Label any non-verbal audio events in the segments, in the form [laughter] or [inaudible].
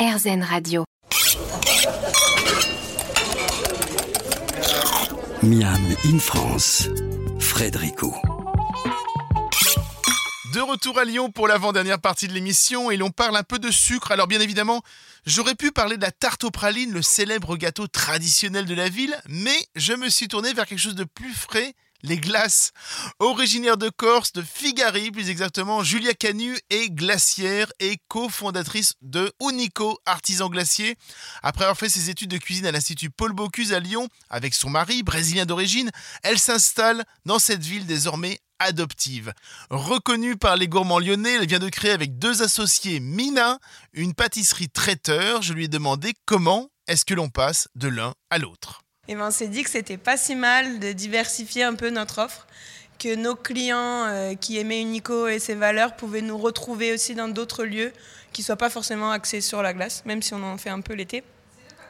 RZN Radio. Miam in France, Frédérico. De retour à Lyon pour l'avant-dernière partie de l'émission et l'on parle un peu de sucre. Alors bien évidemment, j'aurais pu parler de la tarte aux pralines, le célèbre gâteau traditionnel de la ville, mais je me suis tourné vers quelque chose de plus frais les glaces. Originaire de Corse, de Figari plus exactement, Julia Canu est glacière et cofondatrice de Unico Artisan Glacier. Après avoir fait ses études de cuisine à l'Institut Paul Bocuse à Lyon, avec son mari, brésilien d'origine, elle s'installe dans cette ville désormais adoptive. Reconnue par les gourmands lyonnais, elle vient de créer avec deux associés Mina une pâtisserie traiteur. Je lui ai demandé comment est-ce que l'on passe de l'un à l'autre. Et ben, on s'est dit que c'était pas si mal de diversifier un peu notre offre, que nos clients euh, qui aimaient Unico et ses valeurs pouvaient nous retrouver aussi dans d'autres lieux qui soient pas forcément axés sur la glace, même si on en fait un peu l'été,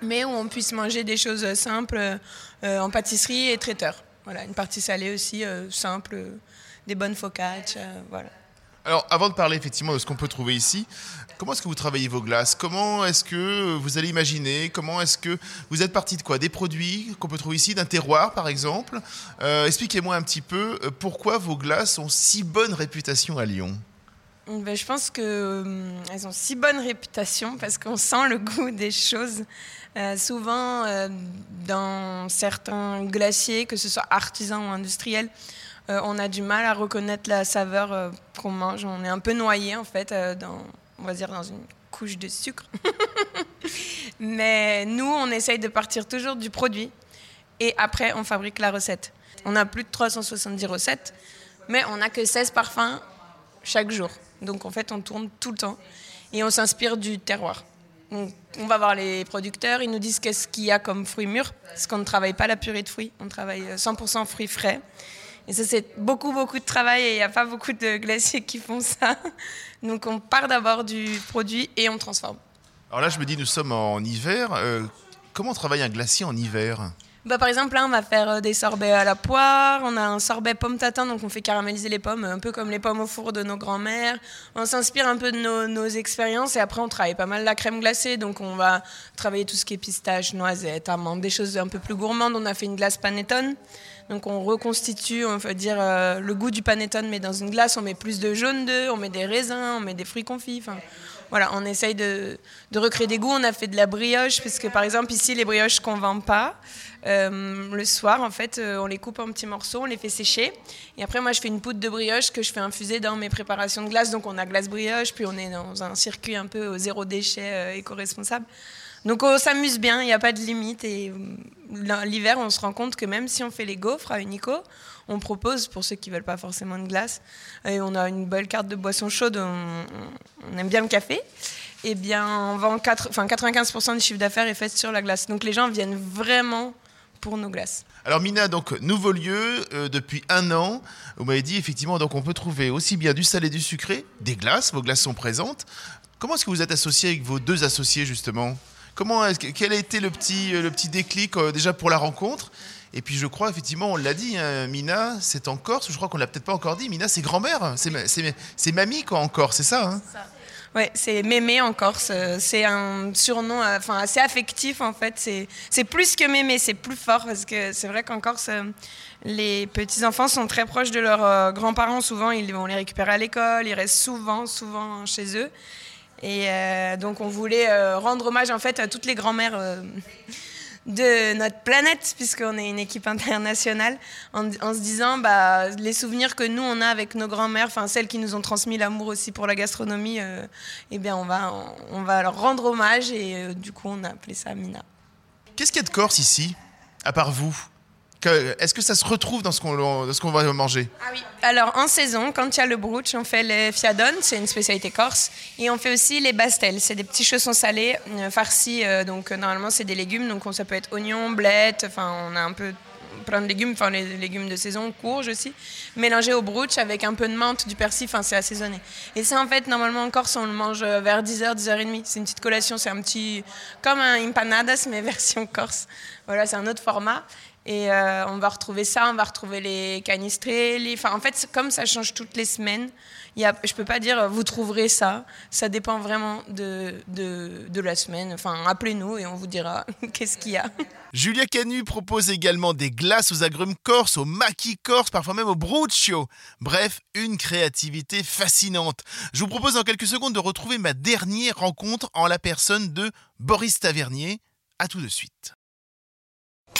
mais où on puisse manger des choses simples euh, en pâtisserie et traiteur. Voilà, une partie salée aussi euh, simple, des bonnes focaccia, voilà. Alors, avant de parler effectivement de ce qu'on peut trouver ici, comment est-ce que vous travaillez vos glaces? Comment est-ce que vous allez imaginer? Comment est-ce que vous êtes parti de quoi? Des produits qu'on peut trouver ici, d'un terroir par exemple? Euh, Expliquez-moi un petit peu euh, pourquoi vos glaces ont si bonne réputation à Lyon? Ben, je pense qu'elles euh, ont si bonne réputation parce qu'on sent le goût [laughs] des choses. souvent, dans certains glaciers, que ce soit artisans ou industriels, euh, on a du mal à reconnaître la saveur euh, qu'on mange. On est un peu noyé en fait euh, dans, on va dire dans une couche de sucre. [laughs] Mais nous, on essaye de partir toujours du produit et après on fabrique la recette. On a plus de 370 recettes, mais on n'a que 16 parfums chaque jour. Donc en fait, on tourne tout le temps et on s'inspire du terroir. on va voir les producteurs, ils nous disent qu'est-ce qu'il y a comme fruits mûrs, parce qu'on ne travaille pas la purée de fruits, on travaille 100% fruits frais. Et ça, c'est beaucoup, beaucoup de travail et il n'y a pas beaucoup de glaciers qui font ça. [laughs] Donc, on part d'abord du produit et on transforme. Alors là, je me dis, nous sommes en hiver. Euh, comment on travaille un glacier en hiver? Bah, par exemple, là, on va faire euh, des sorbets à la poire. On a un sorbet pomme tatin, donc on fait caraméliser les pommes, un peu comme les pommes au four de nos grands-mères. On s'inspire un peu de nos, nos, expériences et après, on travaille pas mal la crème glacée. Donc, on va travailler tout ce qui est pistache, noisette, amande, des choses un peu plus gourmandes. On a fait une glace panettone. Donc on reconstitue, on va dire, euh, le goût du panettone, mais dans une glace, on met plus de jaune d'œuf, on met des raisins, on met des fruits confits. voilà, on essaye de, recréer des goûts. On a fait de la brioche, parce que par exemple, ici, les brioches qu'on vend pas, euh, le soir, en fait, euh, on les coupe en petits morceaux, on les fait sécher. Et après, moi, je fais une poudre de brioche que je fais infuser dans mes préparations de glace. Donc on a glace brioche, puis on est dans un circuit un peu au zéro déchet éco-responsable. Donc on s'amuse bien, il n'y a pas de limite. Et euh, l'hiver, on se rend compte que même si on fait les gaufres à Unico, on propose pour ceux qui veulent pas forcément de glace. Et on a une belle carte de boisson chaude, on, aime bien le café. Et eh bien, on vend 4, enfin 95% du chiffre d'affaires est fait sur la glace. Donc les gens viennent vraiment pour nos glaces. Alors Mina, donc nouveau lieu euh, depuis un an. Vous m'avez dit effectivement, donc on peut trouver aussi bien du salé, du sucré, des glaces. Vos glaces sont présentes. Comment est-ce que vous êtes associé avec vos deux associés justement? Comment quel a été le petit, euh, le petit déclic euh, déjà pour la rencontre? Et puis je crois effectivement, on l'a dit, hein, Mina, c'est en Corse. Je crois qu'on l'a peut-être pas encore dit. Mina, c'est grand-mère, c'est mamie quoi en Corse, c'est ça, hein? Oui, c'est Mémé en Corse. C'est un surnom enfin, assez affectif en fait. C'est plus que Mémé, c'est plus fort parce que c'est vrai qu'en Corse, euh, les petits-enfants sont très proches de leurs grands-parents. Souvent, ils vont les récupérer à l'école, ils restent souvent, souvent chez eux. Et euh, donc on voulait euh, rendre hommage en fait à toutes les grand-mères euh, de notre planète, puisqu'on est une équipe internationale, en, se disant bah, les souvenirs que nous on a avec nos grand-mères, enfin celles qui nous ont transmis l'amour aussi pour la gastronomie, eh bien on va, on, va leur rendre hommage et du coup on a appelé ça Mina. Qu'est-ce qu'il y a de Corse ici, à part vous? Est-ce que ça se retrouve dans ce qu'on va manger? Ah oui. Alors en saison, quand il y a le brooch, on fait les fiadones, c'est une spécialité corse, et on fait aussi les bastels, c'est des petits chaussons salés euh, farcis. Euh, donc euh, normalement c'est des légumes, donc ça peut être oignons, blettes, enfin on a un peu plein de légumes, enfin les légumes de saison, courges aussi, mélangés au brooch avec un peu de menthe, du persil, enfin c'est assaisonné. Et ça en fait normalement en Corse on le mange vers 10h, 10h30. C'est une petite collation, c'est un petit comme un empanadas mais [laughs] version corse. Voilà, c'est un autre format. Et euh, on va retrouver ça, on va retrouver les canistrés. Les... Enfin, en fait, comme ça change toutes les semaines, y a... je ne peux pas dire vous trouverez ça. Ça dépend vraiment de, de, de la semaine. Enfin, appelez-nous et on vous dira [laughs] qu'est-ce qu'il y a. Julia Canu propose également des glaces aux agrumes corse, au maquis corse, parfois même au bruccio. Bref, une créativité fascinante. Je vous propose en quelques secondes de retrouver ma dernière rencontre en la personne de Boris Tavernier. A tout de suite.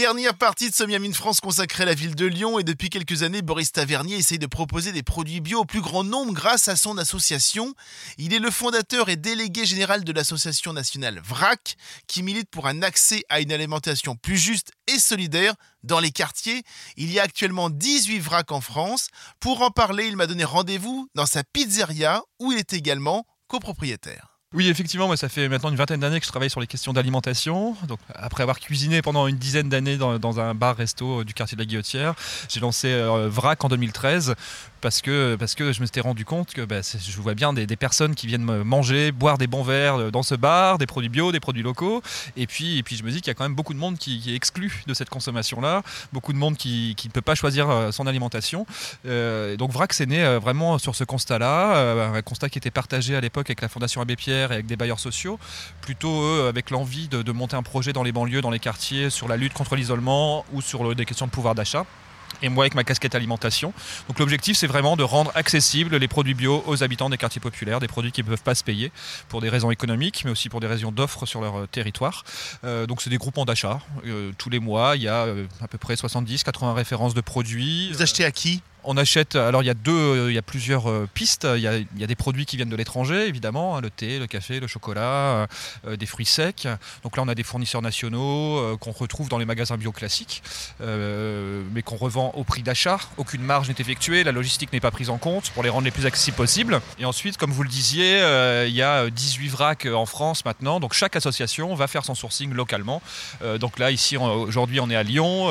Dernière partie de ce Miami France consacrée à la ville de Lyon et depuis quelques années, Boris Tavernier essaye de proposer des produits bio au plus grand nombre grâce à son association. Il est le fondateur et délégué général de l'association nationale VRAC qui milite pour un accès à une alimentation plus juste et solidaire dans les quartiers. Il y a actuellement 18 VRAC en France. Pour en parler, il m'a donné rendez-vous dans sa pizzeria où il est également copropriétaire. Oui, effectivement, moi, ça fait maintenant une vingtaine d'années que je travaille sur les questions d'alimentation. Donc, après avoir cuisiné pendant une dizaine d'années dans, un bar-resto du quartier de la Guillotière, j'ai lancé euh, VRAC en 2013 parce que, parce que je me suis rendu compte que bah, je vois bien des, personnes qui viennent manger, boire des bons verres euh, dans ce bar, des produits bio, des produits locaux. Et puis, et puis je me dis qu'il y a quand même beaucoup de monde qui, est exclu de cette consommation-là, beaucoup de monde qui, ne peut pas choisir euh, son alimentation. Euh, donc VRAC, c'est né vraiment sur ce constat-là, un constat qui était partagé à l'époque avec la Fondation Abbé Pierre et avec des bailleurs sociaux, plutôt eux avec l'envie de, monter un projet dans les banlieues, dans les quartiers, sur la lutte contre l'isolement ou sur des questions de pouvoir d'achat et moi avec ma casquette alimentation. Donc l'objectif c'est vraiment de rendre accessibles les produits bio aux habitants des quartiers populaires, des produits qui ne peuvent pas se payer pour des raisons économiques mais aussi pour des raisons d'offres sur leur euh, territoire. Euh, donc c'est des groupements d'achat. Euh, tous les mois il y a à peu près 70-80 références de produits. Vous achetez à qui? On achète, alors il y a deux, euh, il y a plusieurs euh, pistes. Il y a, des produits qui viennent de l'étranger, évidemment, hein, le thé, le café, le chocolat, euh, des fruits secs. Donc là, on a des fournisseurs nationaux qu'on retrouve dans les magasins bio classiques, mais qu'on revend au prix d'achat. Aucune marge n'est effectuée, la logistique n'est pas prise en compte pour les rendre les plus accessibles possibles. Et ensuite, comme vous le disiez, il y a 18 vracs en France maintenant. Donc chaque association va faire son sourcing localement. donc là, ici, aujourd'hui, on est à Lyon.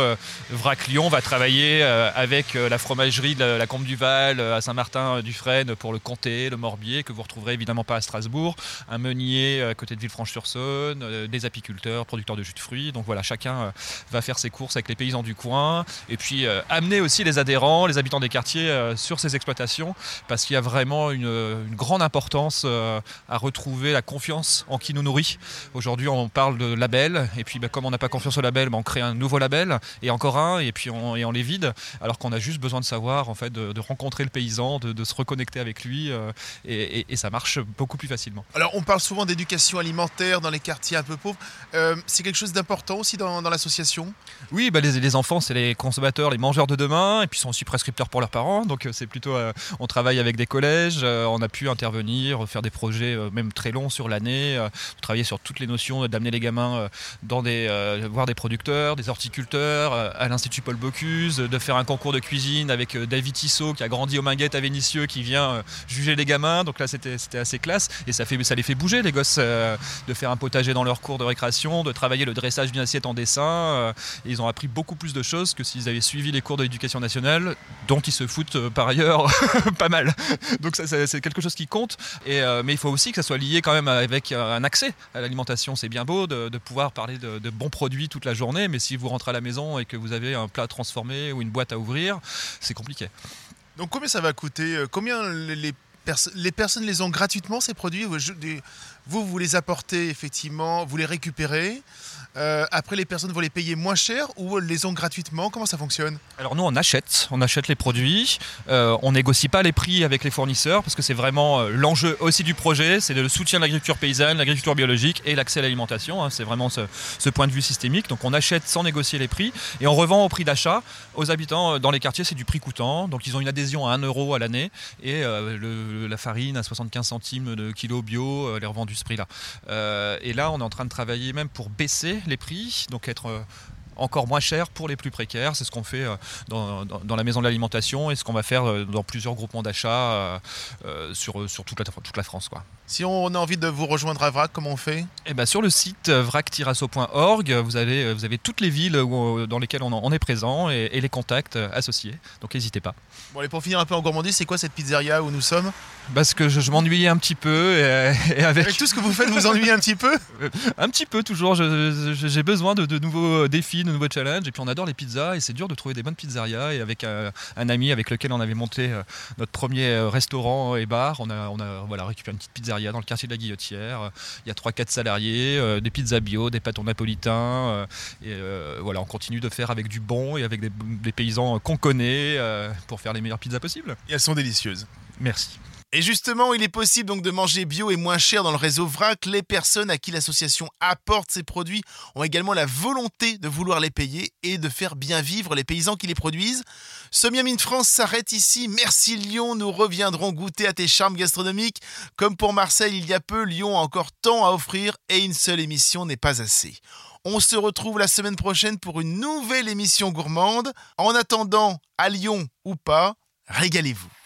Vrac Lyon va travailler avec la fromagerie de la, Combe du Val euh, à Saint-Martin-du-Frêne pour le Comté, le Morbier, que vous retrouverez évidemment pas à Strasbourg, un meunier euh, à côté de Villefranche-sur-Saône, euh, des apiculteurs, producteurs de jus de fruits. Donc voilà, chacun va faire ses courses avec les paysans du coin et puis amener aussi les adhérents, les habitants des quartiers sur ces exploitations parce qu'il y a vraiment une, grande importance à retrouver la confiance en qui nous nourrit. Aujourd'hui, on parle de label et puis bah, comme on n'a pas confiance au label, bah, on crée un nouveau label et encore un et puis et on les vide alors qu'on a juste besoin de savoir en fait, de, rencontrer le paysan, de, se reconnecter avec lui, euh, et, ça marche beaucoup plus facilement. Alors, on parle souvent d'éducation alimentaire dans les quartiers un peu pauvres. Euh, c'est quelque chose d'important aussi dans, l'association? Oui, bah, les, enfants, c'est les consommateurs, les mangeurs de demain, et puis sont aussi prescripteurs pour leurs parents. Donc, euh, c'est plutôt, on travaille avec des collèges, on a pu intervenir, faire des projets même très longs sur l'année, travailler sur toutes les notions, d'amener les gamins dans des, voir des producteurs, des horticulteurs, à l'Institut Paul Bocuse, de faire un concours de cuisine avec David Tissot qui a grandi au Minguette à Vénissieux qui vient euh, juger les gamins. Donc là, c'était assez classe. Et ça, ça les fait bouger, les gosses, euh, de faire un potager dans leur cours de récréation, de travailler le dressage d'une assiette en dessin. Euh, ils ont appris beaucoup plus de choses que s'ils avaient suivi les cours de l'éducation nationale, dont ils se foutent par ailleurs [laughs] pas mal. Donc c'est quelque chose qui compte. Et, mais il faut aussi que ça soit lié quand même avec un accès à l'alimentation. C'est bien beau de, pouvoir parler de, de, bons produits toute la journée, mais si vous rentrez à la maison et que vous avez un plat transformé ou une boîte à ouvrir, c'est compliqué. Donc combien ça va coûter euh, Combien les, les personnes les ont gratuitement ces produits Vous, vous les apportez effectivement, vous les récupérez. Euh, après, les personnes vont les payer moins cher ou les ont gratuitement Comment ça fonctionne? Alors nous, on achète, on achète les produits. Euh, on négocie pas les prix avec les fournisseurs parce que c'est vraiment euh, l'enjeu aussi du projet, c'est le soutien de l'agriculture paysanne, l'agriculture biologique et l'accès à l'alimentation. Hein. c'est vraiment ce, point de vue systémique. Donc on achète sans négocier les prix et on revend au prix d'achat aux habitants dans les quartiers. C'est du prix coûtant. Donc ils ont une adhésion à 1 euro à l'année et la farine à 75 centimes de kilo bio, elle est revendue ce prix-là. et là, on est en train de travailler même pour baisser les prix, donc être euh, encore moins cher pour les plus précaires. C'est ce qu'on fait dans, dans, la maison de l'alimentation et ce qu'on va faire dans plusieurs groupements d'achat sur, sur toute, la, toute la France. Quoi. Si on a envie de vous rejoindre à VRAC, comment on fait? Eh ben, Sur le site vrac-asso.org, vous avez, vous avez toutes les villes dans lesquelles on, est présent et, et les contacts associés. Donc n'hésitez pas. Bon, allez, pour finir un peu en gourmandise, c'est quoi cette pizzeria où nous sommes? Parce que je, m'ennuyais un petit peu et, [laughs] avec... tout ce que vous faites, vous ennuyez un petit peu? [laughs] Un petit peu toujours. J'ai besoin de, nouveaux défis, de nouveaux challenges. Et puis on adore les pizzas et c'est dur de trouver des bonnes pizzerias. Et avec un, ami avec lequel on avait monté euh, notre premier euh, restaurant et bar, on a, on a voilà, récupéré une petite pizzeria dans le quartier de la Guillotière. Il y a 3-4 salariés, euh, des pizzas bio, des pâtons napolitains. et voilà, on continue de faire avec du bon et avec des, des paysans qu'on connaît pour faire les meilleures pizzas possibles. Et elles sont délicieuses. Merci. Et justement, il est possible donc de manger bio et moins cher dans le réseau VRAC. Les personnes à qui l'association apporte ces produits ont également la volonté de vouloir les payer et de faire bien vivre les paysans qui les produisent. Ce in France s'arrête ici. Merci Lyon, nous reviendrons goûter à tes charmes gastronomiques. Comme pour Marseille il y a peu, Lyon a encore tant à offrir et une seule émission n'est pas assez. On se retrouve la semaine prochaine pour une nouvelle émission gourmande. En attendant, à Lyon ou pas, régalez-vous.